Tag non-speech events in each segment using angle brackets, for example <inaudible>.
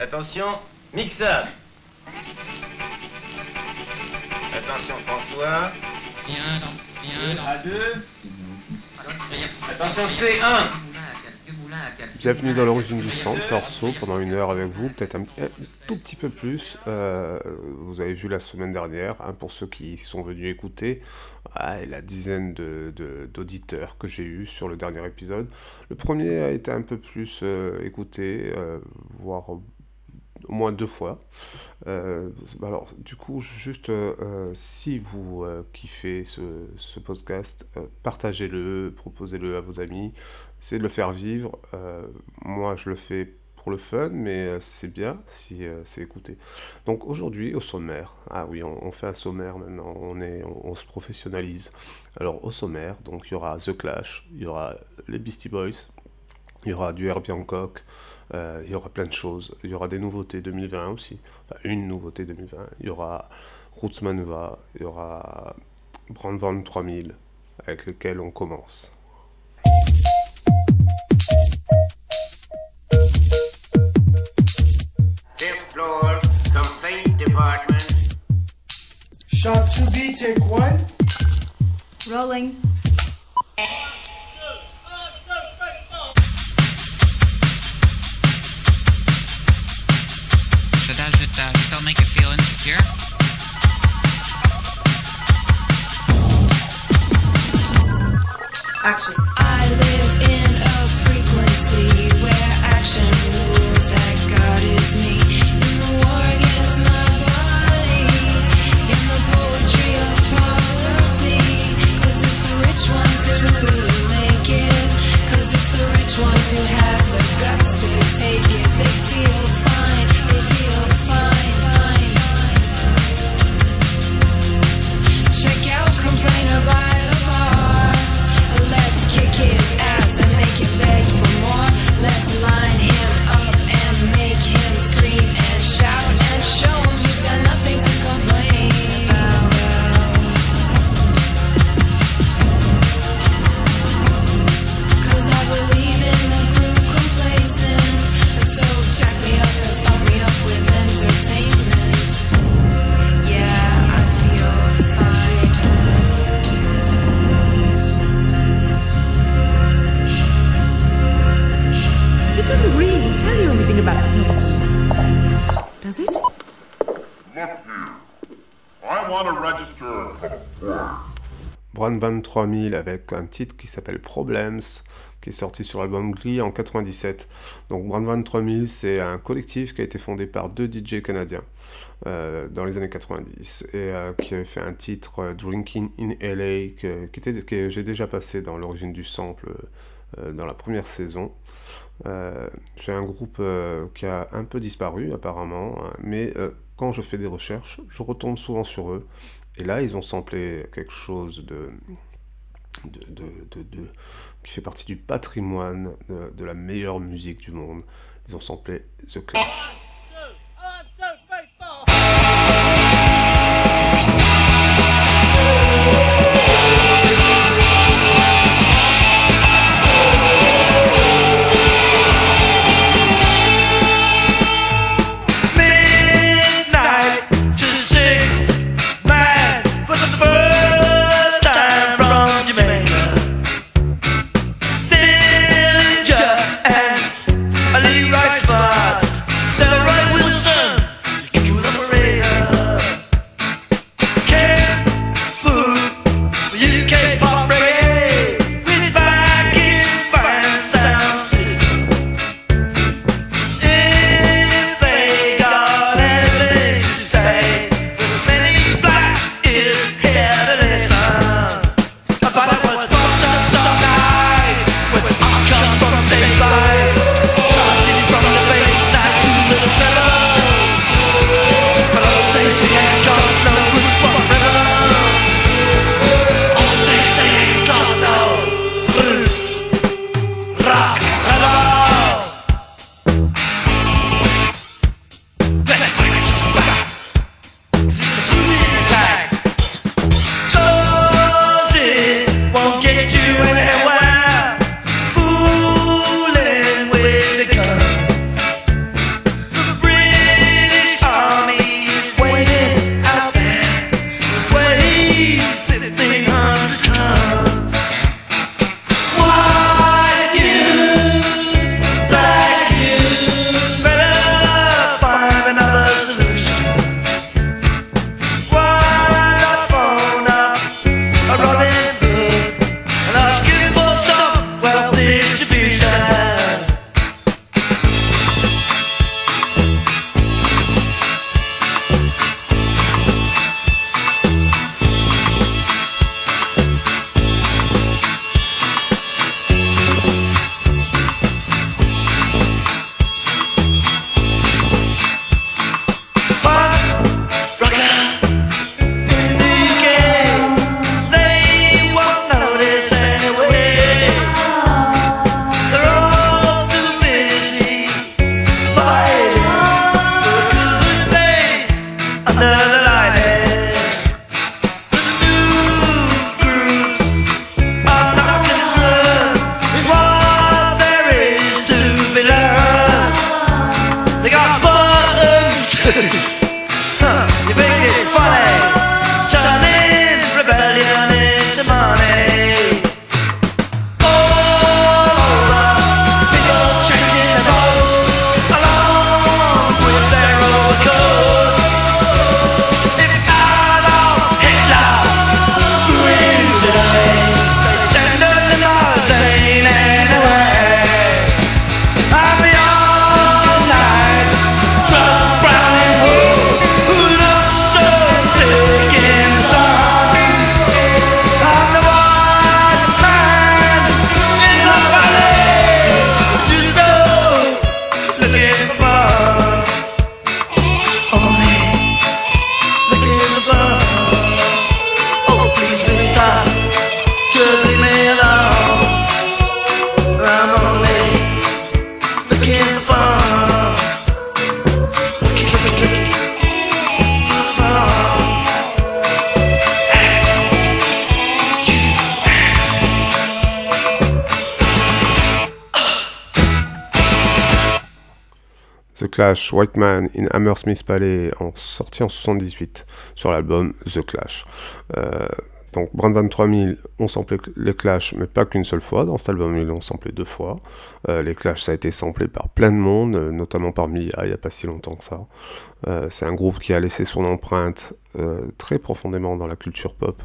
attention, mixage. Attention François. À deux. Attention C1. Bienvenue dans l'origine du centre, c'est Orso, pendant une heure avec vous, peut-être un, tout petit peu plus. Euh, vous avez vu la semaine dernière, hein, pour ceux qui sont venus écouter, ah, la dizaine d'auditeurs de, que j'ai eu sur le dernier épisode. Le premier a été un peu plus euh, écouté, euh, voire au moins deux fois. Euh, alors, du coup, juste euh, euh, si vous kiffez ce, ce podcast, partagez-le, proposez-le à vos amis, essayez de le faire vivre. moi, je le fais pour le fun, mais c'est bien si c'est écouté. Donc aujourd'hui, au sommaire, ah oui, on, fait un sommaire maintenant, on, est, on, se professionnalise. Alors au sommaire, donc il y aura The Clash, il y aura les Beastie Boys, il y aura du Herbie euh, il y aura plein de choses. Il y aura des nouveautés 2020 aussi. Enfin, une nouveauté 2020. Il y aura Roots Manuva. Il y aura Brandvan 3000 avec lequel on commence. floor, complaint department. Take one. Rolling. here. Action. I live in a frequency where action rules that God is me. In the war against my body, in the poetry of poverty, Cause it's the rich ones who really make it. Cause it's the rich ones who have the guts to take it. They feel Kiss me. Brand 3000 avec un titre qui s'appelle Problems, qui est sorti sur l'album Glee en 97. Donc Brand 3000, c'est un collectif qui a été fondé par deux DJ canadiens euh, dans les années 90 et euh, qui avait fait un titre euh, Drinking in LA que j'ai déjà passé dans l'origine du sample dans la première saison. c'est un groupe qui a un peu disparu apparemment, hein, mais quand je fais des recherches, je retombe souvent sur eux et là, ils ont samplé quelque chose de, qui fait partie du patrimoine de, la meilleure musique du monde. Ils ont samplé The Clash. Clash, White Man in Hammersmith Palais, en sorti en 78 sur l'album The Clash. Euh, donc Brand 3000 ont samplé les Clash, mais pas qu'une seule fois. Dans cet album, ils l'ont samplé deux fois. Euh, les Clash, ça a été samplé par plein de monde, euh, notamment par Mia, il n'y a pas si longtemps que ça. c'est un groupe qui a laissé son empreinte très profondément dans la culture pop,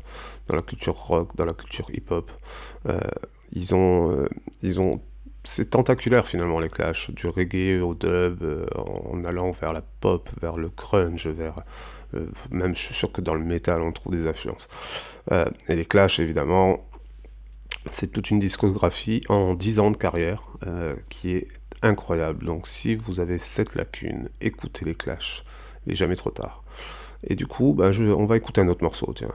dans la culture rock, dans la culture hip-hop. ils, ont, ils ont c'est tentaculaire finalement les Clash, du reggae au dub, euh, en allant vers la pop, vers le grunge, vers euh, même je suis sûr que dans le métal on trouve des influences. Euh, et les Clash évidemment, c'est toute une discographie en 10 ans de carrière qui est incroyable. Donc si vous avez cette lacune, écoutez les Clash, il n'est jamais trop tard. Et du coup, ben, on va écouter un autre morceau, tiens.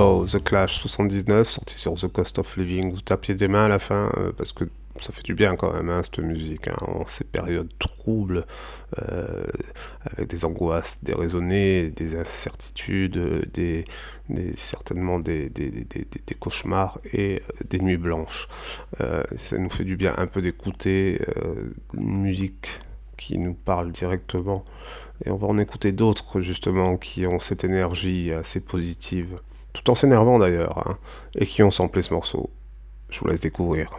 The Clash 79, sorti sur The Cost of Living. Vous tapiez des mains à la fin euh, parce que ça fait du bien quand même, hein, cette musique, hein, en ces périodes troubles, euh, avec des angoisses déraisonnées, des incertitudes, des, certainement des, cauchemars et des nuits blanches. Euh, ça nous fait du bien un peu d'écouter une musique qui nous parle directement. Et on va en écouter d'autres justement qui ont cette énergie assez positive, tout en s'énervant d'ailleurs, hein, et qui ont samplé ce morceau. Je vous laisse découvrir.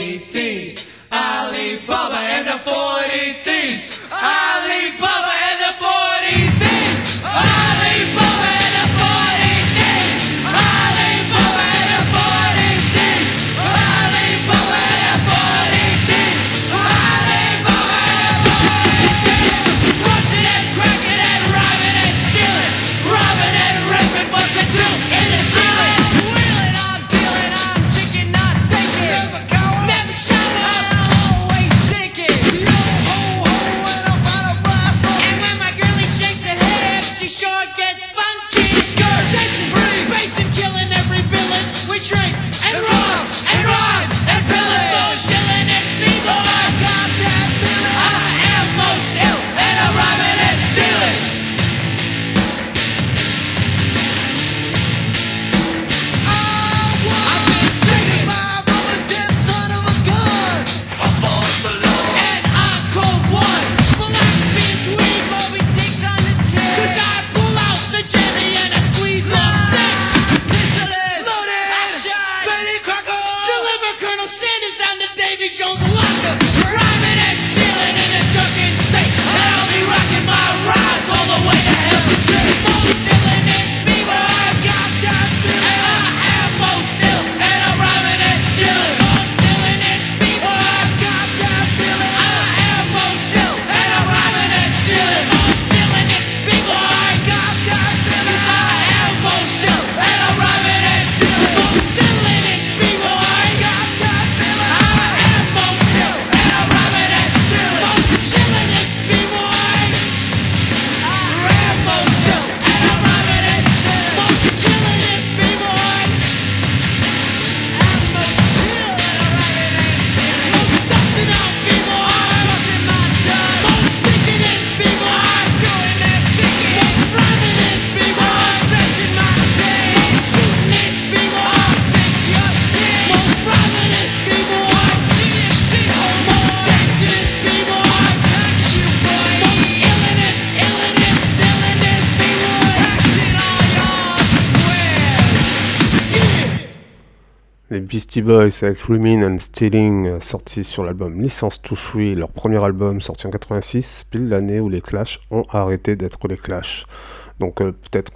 40 thieves. Alibaba and the 40 thieves. Alibaba Beastie Boys avec Remain and Stealing, euh, sorti sur l'album License to Free, leur premier album sorti en 86, pile l'année où les Clash ont arrêté d'être les Clash. Donc euh, peut-être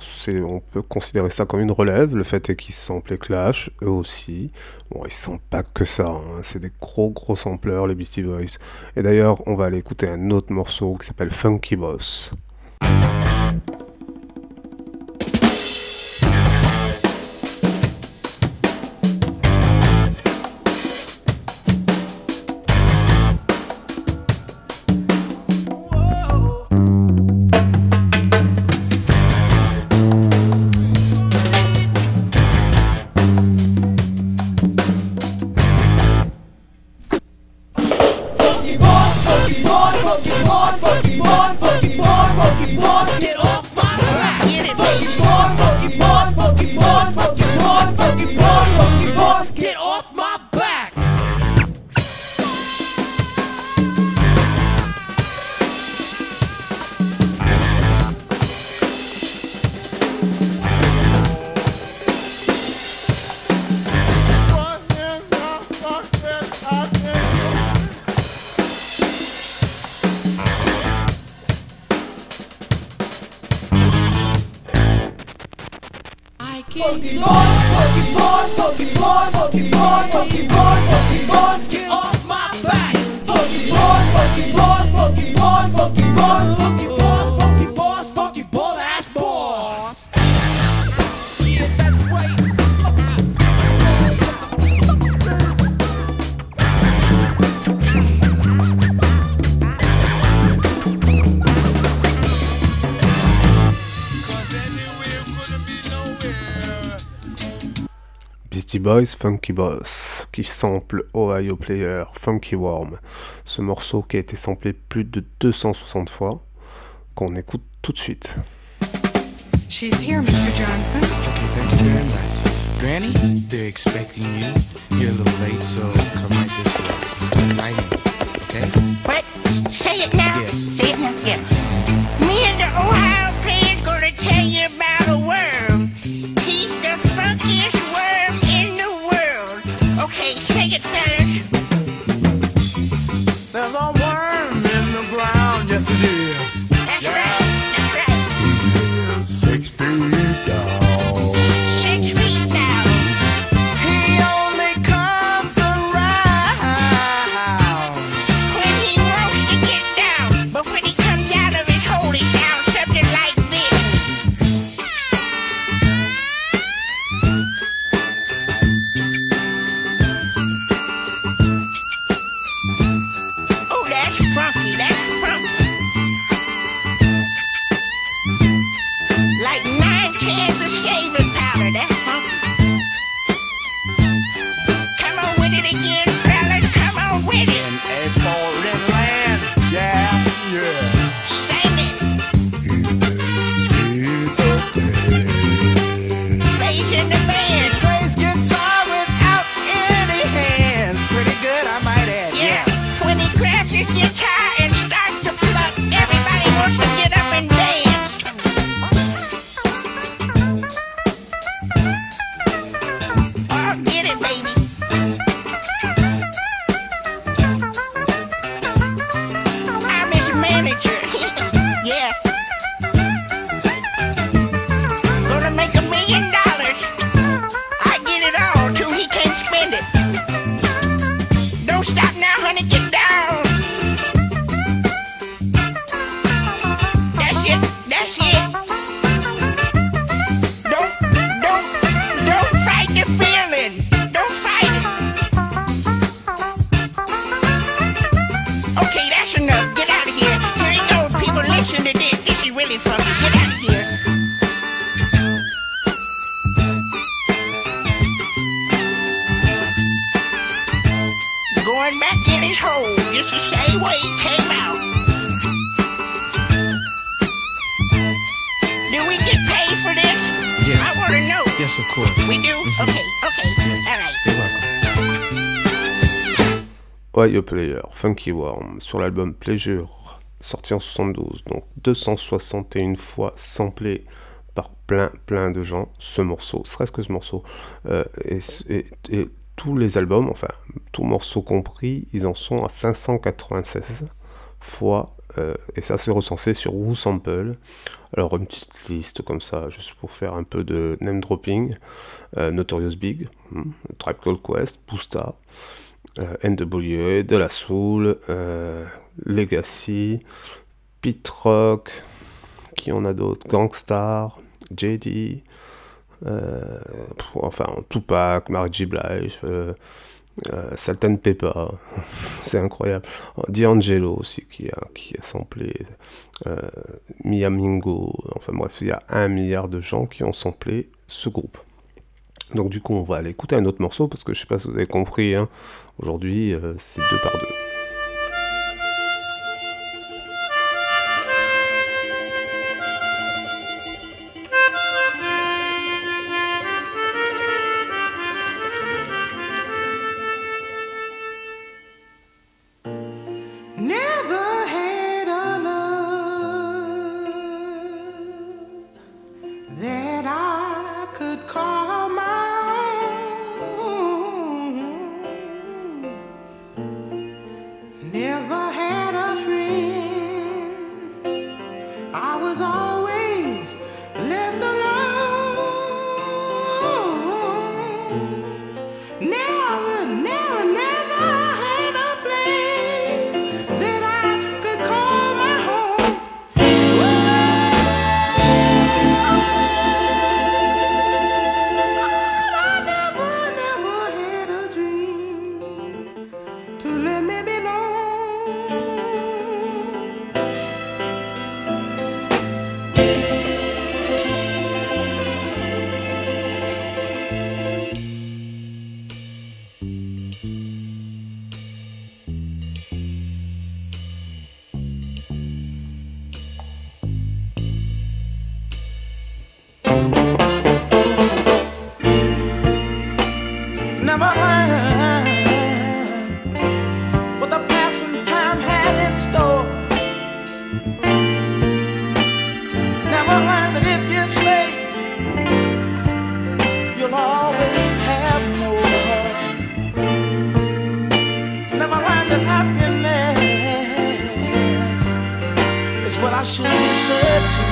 on peut considérer ça comme une relève. Le fait est qu'ils samplent les Clash, eux aussi. Bon, ils sont pas que ça, hein. c'est des gros gros sampleurs les Beastie Boys. Et d'ailleurs, on va aller écouter un autre morceau qui s'appelle Funky Boss. Boys Funky Boss, qui sample Ohio Player Funky Worm. Ce morceau qui a été samplé plus de 260 fois, qu'on écoute tout de suite. She's here, Mr. Johnson. Okay, thank you very much. Granny, they're expecting you. You're a little late, so come right this way. Start right in, okay? What? Say it now. Yeah. Say it now. Yeah. Me and the Ohio player's gonna tell you about a worm. Funky Worm, sur l'album Pleasure, sorti en 72, donc 261 fois samplé par plein plein de gens, ce morceau, serait-ce que ce morceau, euh, et, et tous les albums, enfin tous morceaux compris, ils en sont à 596 fois, euh, et ça c'est recensé sur Who Sample. Alors une petite liste comme ça, juste pour faire un peu de name dropping. Euh, Notorious Big, hmm, Tribe Called Quest, Pusta, euh, NWA, De La Soul, Legacy, Pit Rock, qui en a d'autres, Gangstar, JD, enfin Tupac, Mary J. Blige, euh, Sultan Peppa, <laughs> c'est incroyable. D'Angelo aussi qui a, qui a samplé euh, Miyamingo. Enfin bref, il y a un milliard de gens qui ont samplé ce groupe. Donc du coup, on va aller écouter un autre morceau parce que je sais pas si vous avez compris. Hein, Aujourd'hui, euh, c'est deux par deux. I should be searching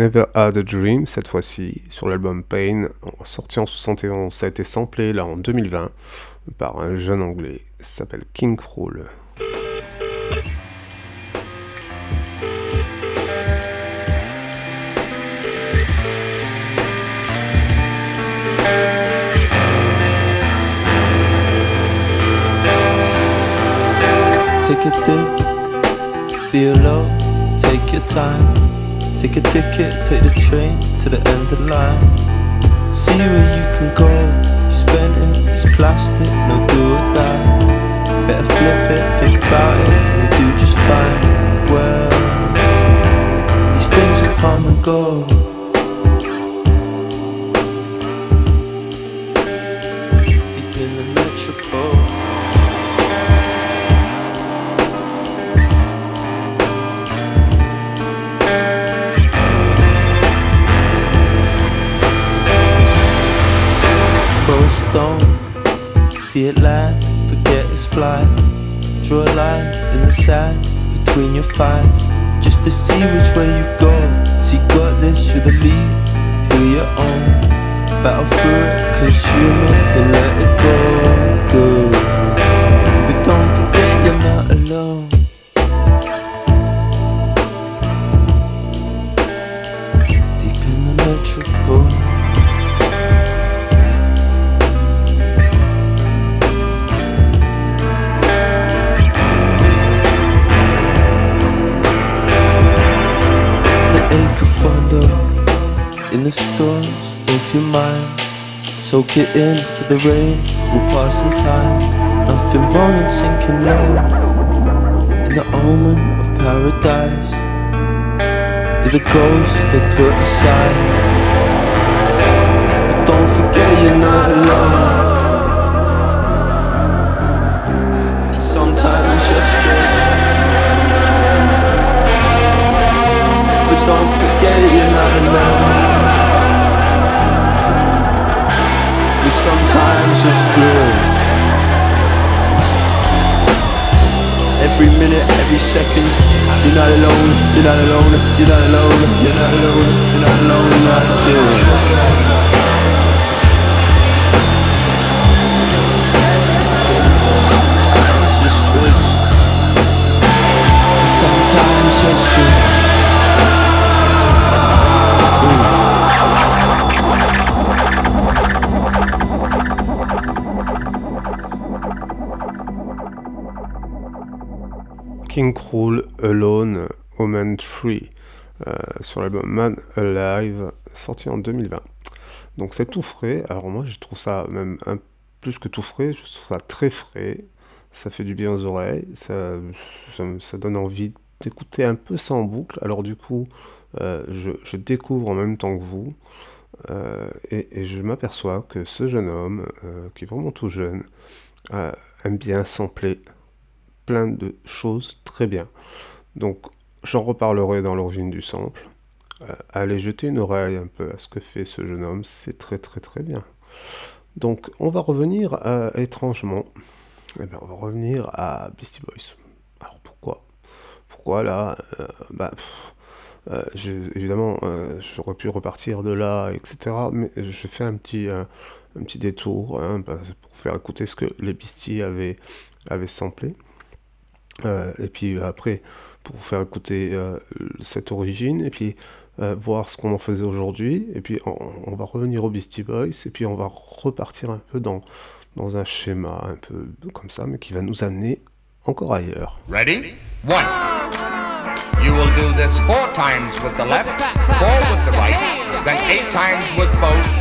Never Had a Dream cette fois-ci sur l'album Pain sorti en 71 ça a été samplé là en 2020 par un jeune anglais s'appelle King Cruel. Take a dip, feel low, take your time. Take a ticket, take the train to the end of the line. See where you can go, spend it, it's plastic, no do or die. Better flip it, think about it, and do just fine. Well, these things will come and go. In the sand between your thighs, just to see which way you go. You got this, you're the lead, feel your own. Battle through it, consume it, then let it go. Soak it in for the rain will pass in time. Nothing wrong in sinking low in the omen of paradise. You're the ghost they put aside. Omen 3 euh, sur l'album Man Alive sorti en 2020. Donc c'est tout frais. Alors moi je trouve ça même un plus que tout frais, je trouve ça très frais. Ça fait du bien aux oreilles, ça, donne envie d'écouter un peu ça en boucle. Alors du coup, euh, je, découvre en même temps que vous. euh, et, et je m'aperçois que ce jeune homme, qui est vraiment tout jeune, aime bien sampler plein de choses très bien. Donc j'en reparlerai dans l'origine du sample. Euh, allez jeter une oreille un peu à ce que fait ce jeune homme, c'est très très très bien. Donc on va revenir à, étrangement, eh ben, on va revenir à Beastie Boys. Alors pourquoi? Pourquoi là euh, bah, euh, évidemment, euh, j'aurais pu repartir de là, etc. Mais je fais un petit, euh, un petit détour hein, bah, pour faire écouter ce que les Beastie avaient, avaient samplé. Euh, et puis euh, après, pour faire écouter euh, cette origine, et puis euh, voir ce qu'on en faisait aujourd'hui, et puis on, on va revenir aux Beastie Boys, et puis on va repartir un peu dans, dans un schéma un peu comme ça, mais qui va nous amener encore ailleurs. Ready? One. You will do this four times with the left, four with the right, then eight times with both,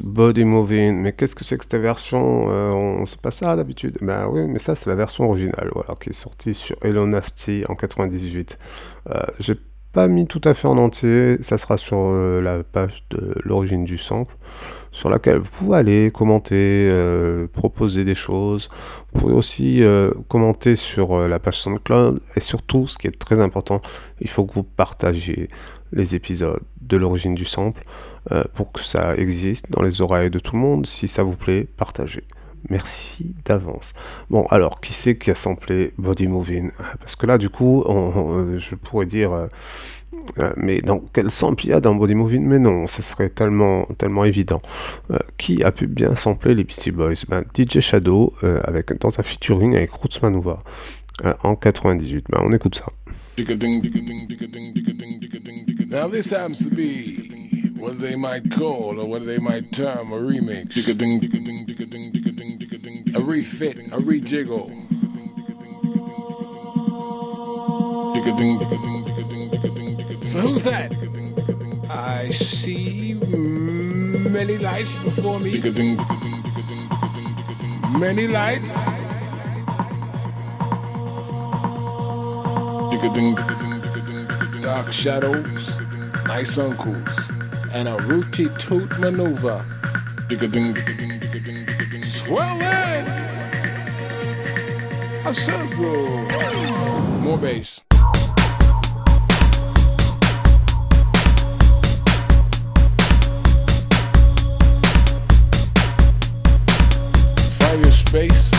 Body Moving. Mais qu'est-ce que c'est que cette version euh, On sait pas ça d'habitude. Ben oui, mais ça c'est la version originale, qui est sortie sur Hello Nasty en 98. Euh, J'ai pas mis tout à fait en entier. Ça sera sur euh, la page de l'origine du sample, sur laquelle vous pouvez aller commenter, euh, proposer des choses. Vous pouvez aussi commenter sur la page SoundCloud et surtout, ce qui est très important, il faut que vous partagiez les épisodes de l'origine du sample euh, pour que ça existe dans les oreilles de tout le monde. Si ça vous plaît, partagez. Merci d'avance. Bon, alors, qui c'est qui a samplé Body Moving? Parce que là, du coup, je pourrais dire, euh, euh, mais dans quel sample il y a dans Body Moving? Mais non, ça serait tellement, tellement évident. Qui a pu bien sampler les Beastie Boys? Ben, DJ Shadow, avec, dans un featuring avec Roots Manuva en 98. Ben, on écoute ça. Now this happens to be what they might call or what they might term a remix. A refit, a rejiggle. So who's that? I see many lights before me. Many lights. Dark shadows, nice uncles, and a rooty toot maneuver. Swelling! Said so. More bass. Find your space,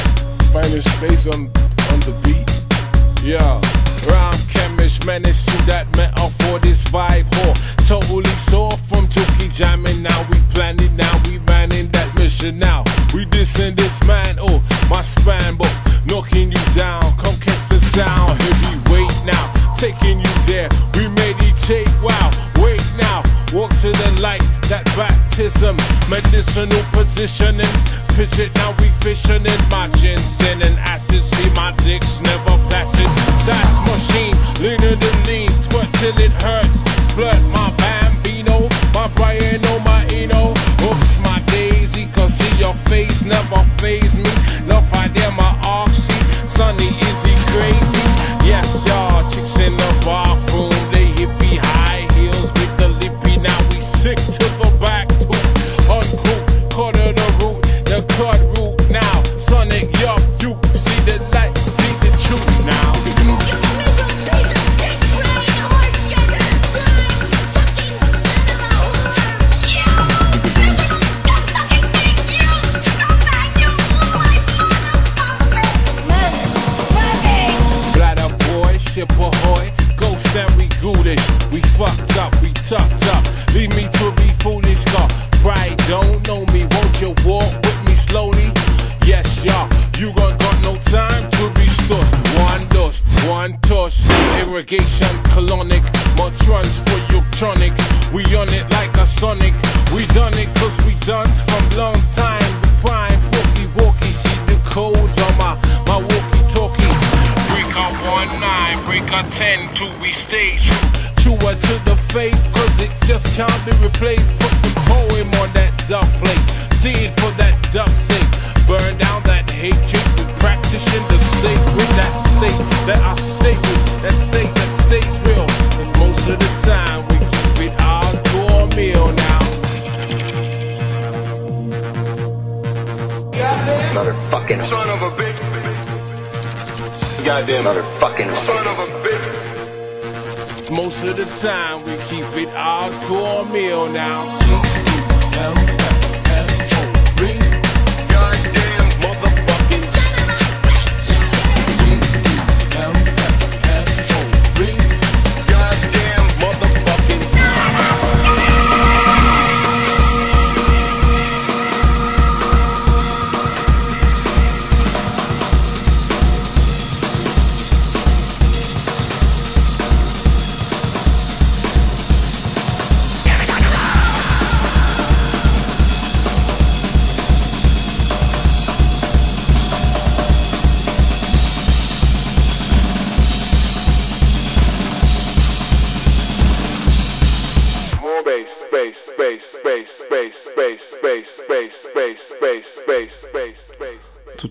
find your space on on the beat. Yeah, rhyme chemist menace to that metal for this vibe whore. Totally soft from jokey jamming. Now we planning, now we manning that mission. Now we dissing this man, oh my span, but knocking you down. Come catch the sound, heavyweight now, taking you there. We meditate, wow, wait now, walk to the light. That baptism, medicinal positioning. Pitch it now, we fishing in my ginseng and acid. See my dick's never placid. Sass machine, leaner than lean, squirt till it hurts. Splurt my bambino, my Brian, my Eno. Oops, my daisy, cause see your face never phase me. Love I dare my oxy, sunny, he crazy?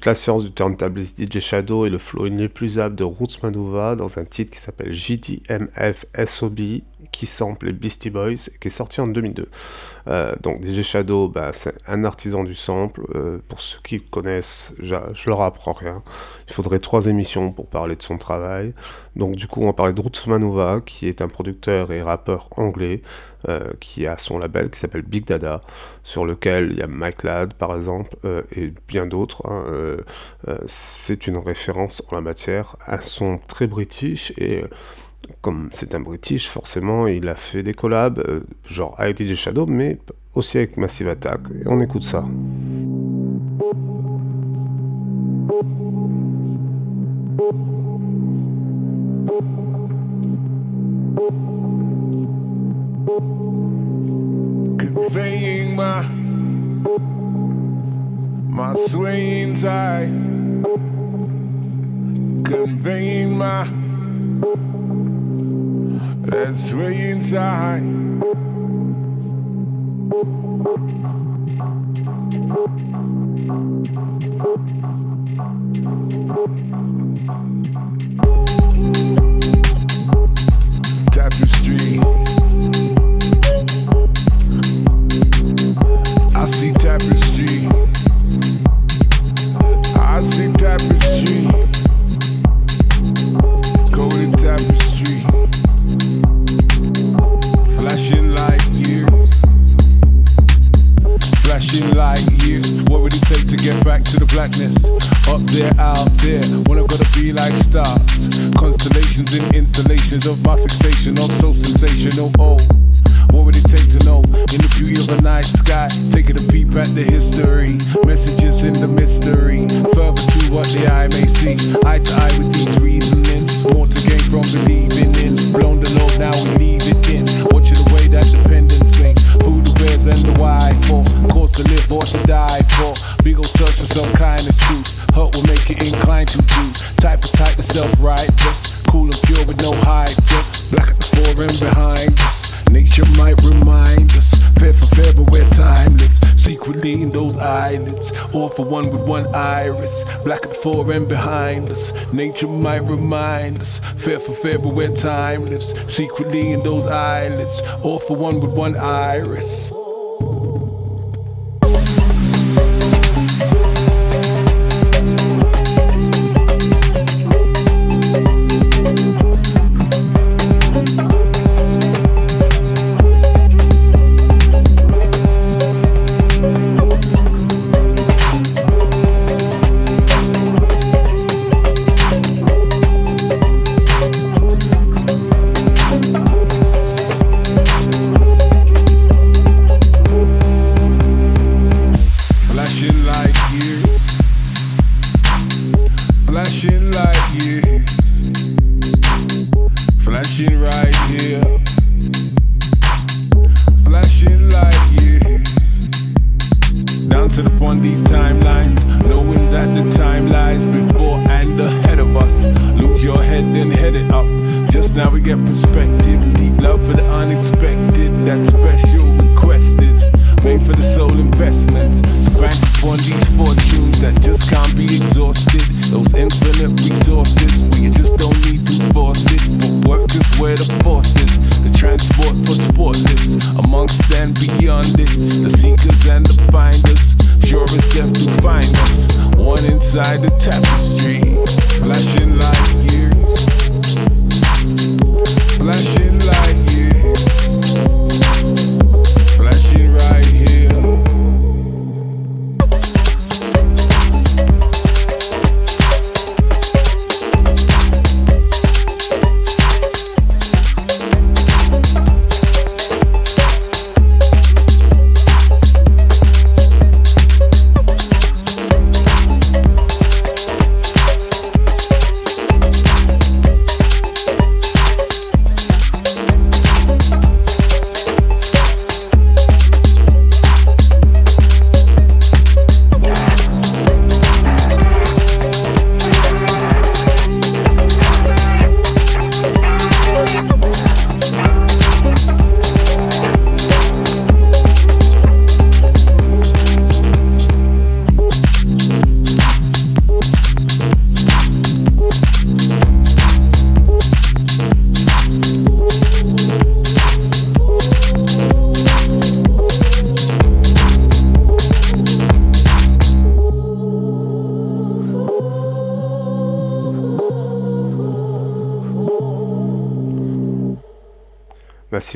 Toute la science du turntablist DJ Shadow et le flow inépuisable de Roots Manuva dans un titre qui s'appelle JDMF SOB qui sample les Beastie Boys qui est sorti en 2002. Euh, donc DJ Shadow, bah, c'est un artisan du sample. Euh, pour ceux qui le connaissent, je, je leur apprends rien. Il faudrait trois émissions pour parler de son travail. Donc du coup, on va parler de Roots Manuva, qui est un producteur et rappeur anglais, euh, qui a son label qui s'appelle Big Dada, sur lequel il y a Mike Ladd par exemple, et bien d'autres. hein. C'est une référence en la matière, un son très british et... comme c'est un British, forcément, il a fait des collabs, euh, genre avec DJ Shadow, mais aussi avec Massive Attack. Et on écoute ça. conveying my my that swaying tide. Tapestry. Black at the fore and behind us. Nature might remind us. Fair for fair, but where time lives. Secretly in those eyelids. All for one with one iris.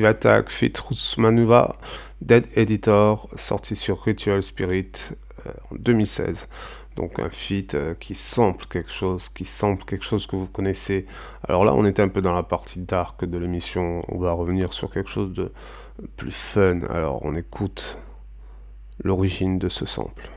Attack, Fit Manuva, Dead Editor, sorti sur Ritual Spirit euh, en 2016. Donc un feat euh, qui sample quelque chose, qui sample quelque chose que vous connaissez. Alors là, on était un peu dans la partie dark de l'émission. On va revenir sur quelque chose de plus fun. Alors on écoute l'origine de ce sample.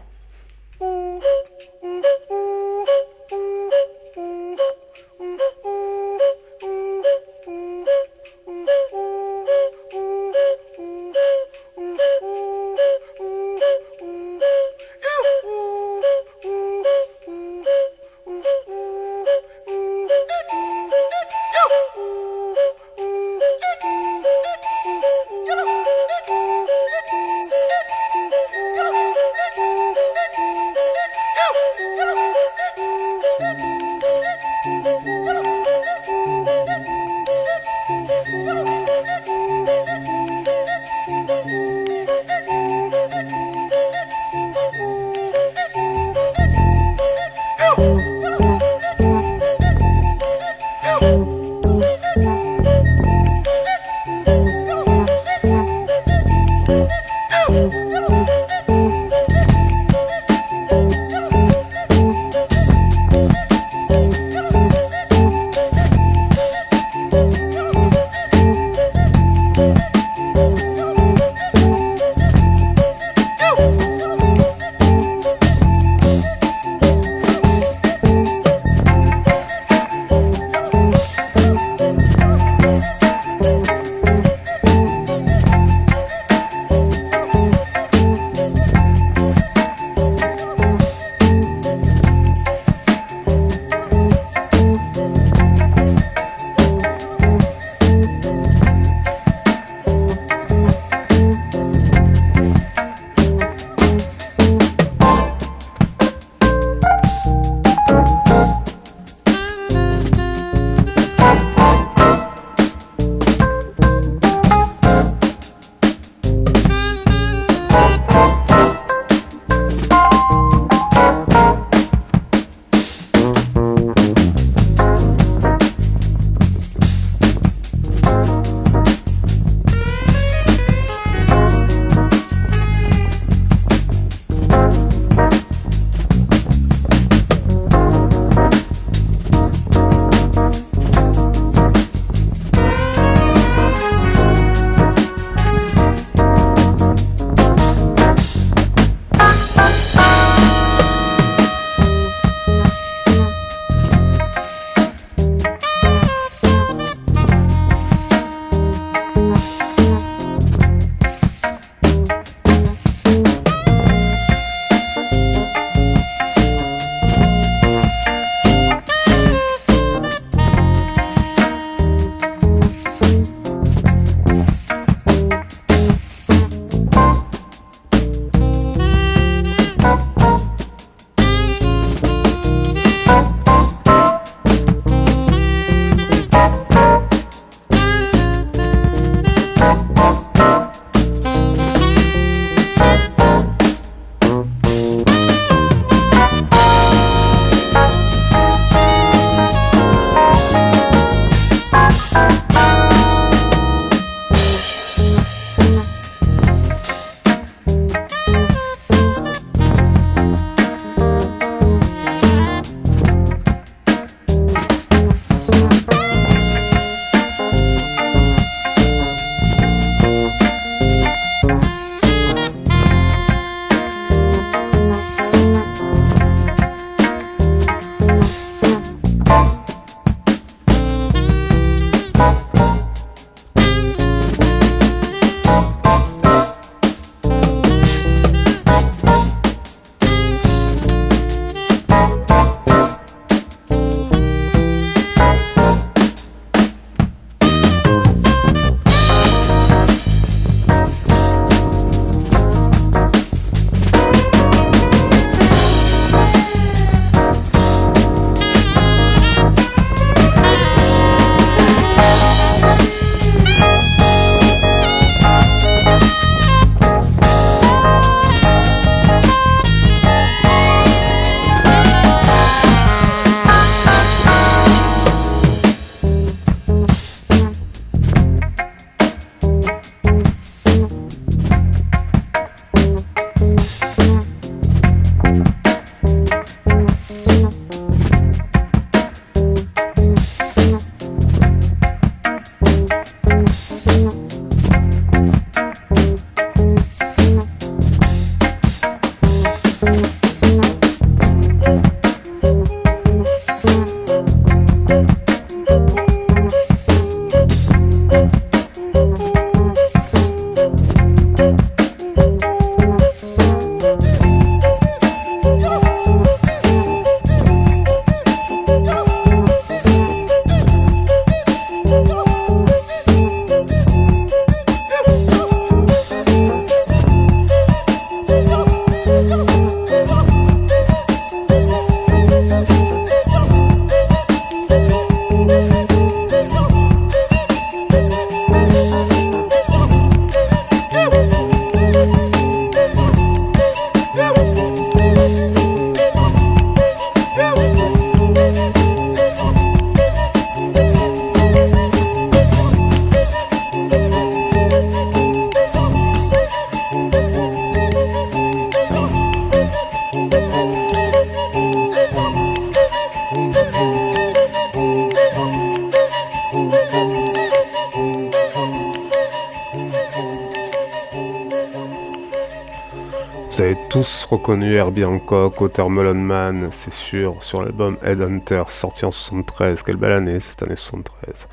Reconnu Herbie Hancock, auteur Melon Man, c'est sûr, sur l'album Headhunter, sorti en 73. Quelle belle année, cette année 73.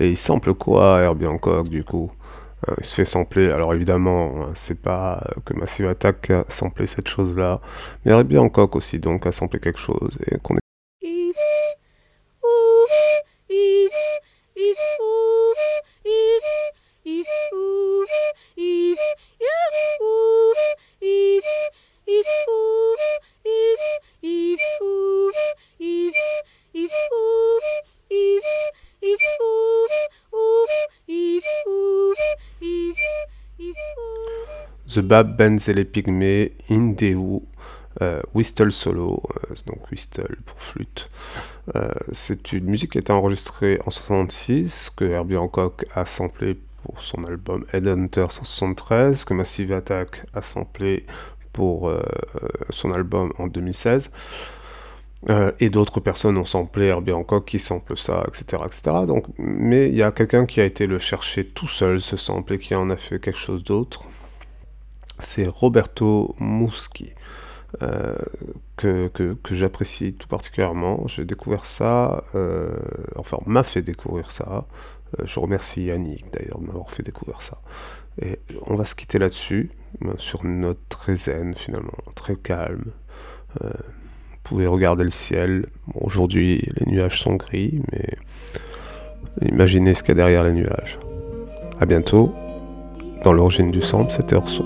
Et il sample quoi, Herbie Hancock, du coup? Euh, Il se fait sampler, alors évidemment, hein, c'est pas euh, que Massive Attack a samplé cette chose-là, mais Herbie Hancock aussi, donc, a samplé quelque chose, et qu'on Bab Benz et les Pygmées, Indeu, euh, Whistle Solo, euh, donc Whistle pour flûte. Euh, c'est une musique qui a été enregistrée en 66, que Herbie Hancock a samplé pour son album Headhunter 173, que Massive Attack a samplé pour euh, son album en 2016. Euh, et d'autres personnes ont samplé Herbie Hancock qui sample ça, etc. etc. Donc, mais il y a quelqu'un qui a été le chercher tout seul, ce sample, et qui en a fait quelque chose d'autre. C'est Roberto Muschi, euh, que, j'apprécie tout particulièrement. J'ai découvert ça, euh, enfin, m'a fait découvrir ça. Euh, je remercie Yannick d'ailleurs de m'avoir fait découvrir ça. Et on va se quitter là-dessus, sur une note très zen finalement, très calme. Vous pouvez regarder le ciel. Aujourd'hui, les nuages sont gris, mais imaginez ce qu'il y a derrière les nuages. A bientôt. Dans l'origine du sample, c'était Orso.